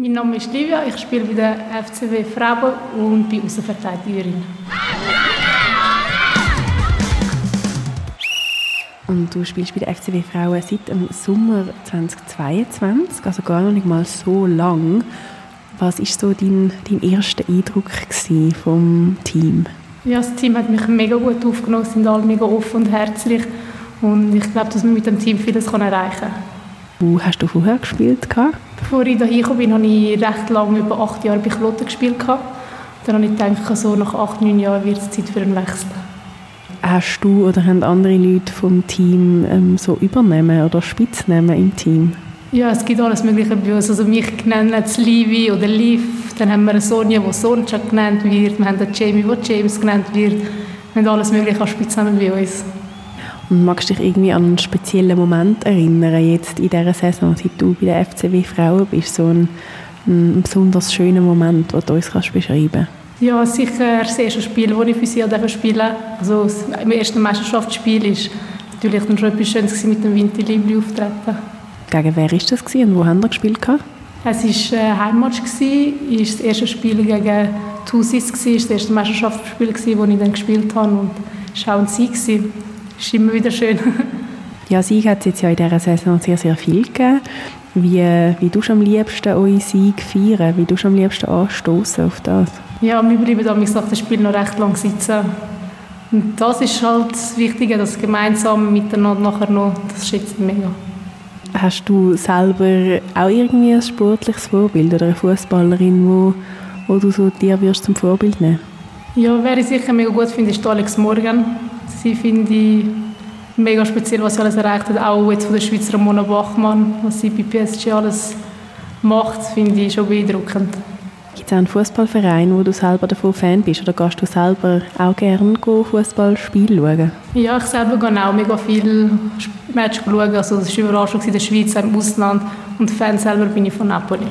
Mein Name ist Livia, ich spiele bei der FCW Frauen und bin Außenverteidigerin. Und du spielst bei der FCW Frauen seit dem Sommer 2022, also gar noch nicht mal so lang. Was war so dein, dein erster Eindruck vom Team? Ja, das Team hat mich mega gut aufgenommen, sind alle mega offen und herzlich. Und ich glaube, dass man mit dem Team vieles erreichen kann. Wo hast du vorher gespielt? Bevor ich hierher gekommen bin, habe ich recht lange, über acht Jahre bei Kloten gespielt. Dann habe ich gedacht, so nach acht, neun Jahren wird es Zeit für einen Wechsel. Hast du oder haben andere Leute vom Team ähm, so übernehmen oder Spitz nehmen im Team? Ja, es gibt alles Mögliche bei uns. Also mich nennen es Livi oder Liv. Dann haben wir eine Sonja, die Sonja genannt wird. Wir haben Jamie, der James genannt wird. Wir haben alles Mögliche an Spitznamen bei uns. Magst du dich irgendwie an einen speziellen Moment erinnern, jetzt in dieser Saison, seit du bei der FCW Frauen bist? So ein, ein besonders schöner Moment, den du uns kannst beschreiben kannst? Ja, sicher das erste Spiel, das ich für sie spielen durfte. Also das erste Meisterschaftsspiel war natürlich dann schon etwas Schönes mit dem Vinti Libri auftreten. Gegen wer war das und wo haben wir gespielt? Es war ein Heimmatch, es war das erste Spiel gegen Thusis, das erste Meisterschaftsspiel, das ich dann gespielt habe und es war auch ein Sieg. Ist immer wieder schön. ja, Sieg hat es jetzt ja in dieser Saison sehr, sehr viel gegeben. Wie, wie du am liebsten euren Sieg feiern? Wie du am liebsten anstoßen auf das? Ja, wir bleiben damals nach dem Spiel noch recht lang sitzen. Und das ist halt das Wichtige, das gemeinsam miteinander nachher noch, das schätze ich mega. Hast du selber auch irgendwie ein sportliches Vorbild oder eine Fußballerin, wo, wo du so dir wirst zum Vorbild nehmen? Ja, wer ich sicher mega gut finde, ist Alex Morgan. Sie finde ich mega speziell, was sie alles erreicht hat. Auch jetzt von der Schweizer Ramona Bachmann, was sie bei PSG alles macht, finde ich schon beeindruckend. Gibt es auch einen Fußballverein, wo du selber davon Fan bist? Oder gehst du selber auch gerne Fußballspiele schauen? Ja, ich selber gehe auch mega viele Matches schauen. Also das war überall schon in der Schweiz, im Ausland. Und Fan selber bin ich von Napoli.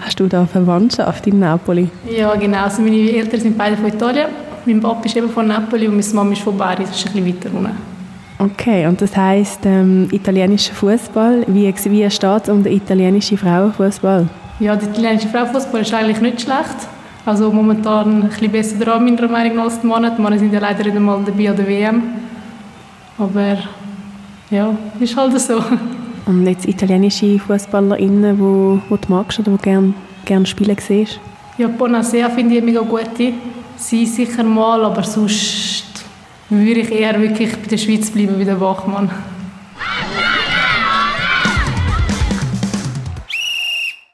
Hast du da Verwandtschaft in Napoli? Ja, genau. Also meine Eltern sind beide von Italien. Mein Papa ist eben von Napoli und meine Mama ist von Bari. Das ist ein bisschen weiter unten. Okay, und das heisst ähm, italienischer Fußball. Wie, wie steht es um den italienischen Frauenfußball? Ja, der italienische Frauenfußball ist eigentlich nicht schlecht. Also momentan ein bisschen besser dran, meiner Meinung nach, als die Männer. Die Männer sind ja leider nicht einmal dabei an der WM. Aber ja, ist halt so. Und jetzt italienische FußballerInnen, wo, wo du magst oder die gerne gern spielen siehst? Ja, Bonasea finde ich mega gut. Sie sicher mal, aber sonst würde ich eher wirklich bei der Schweiz bleiben, wie der Bachmann.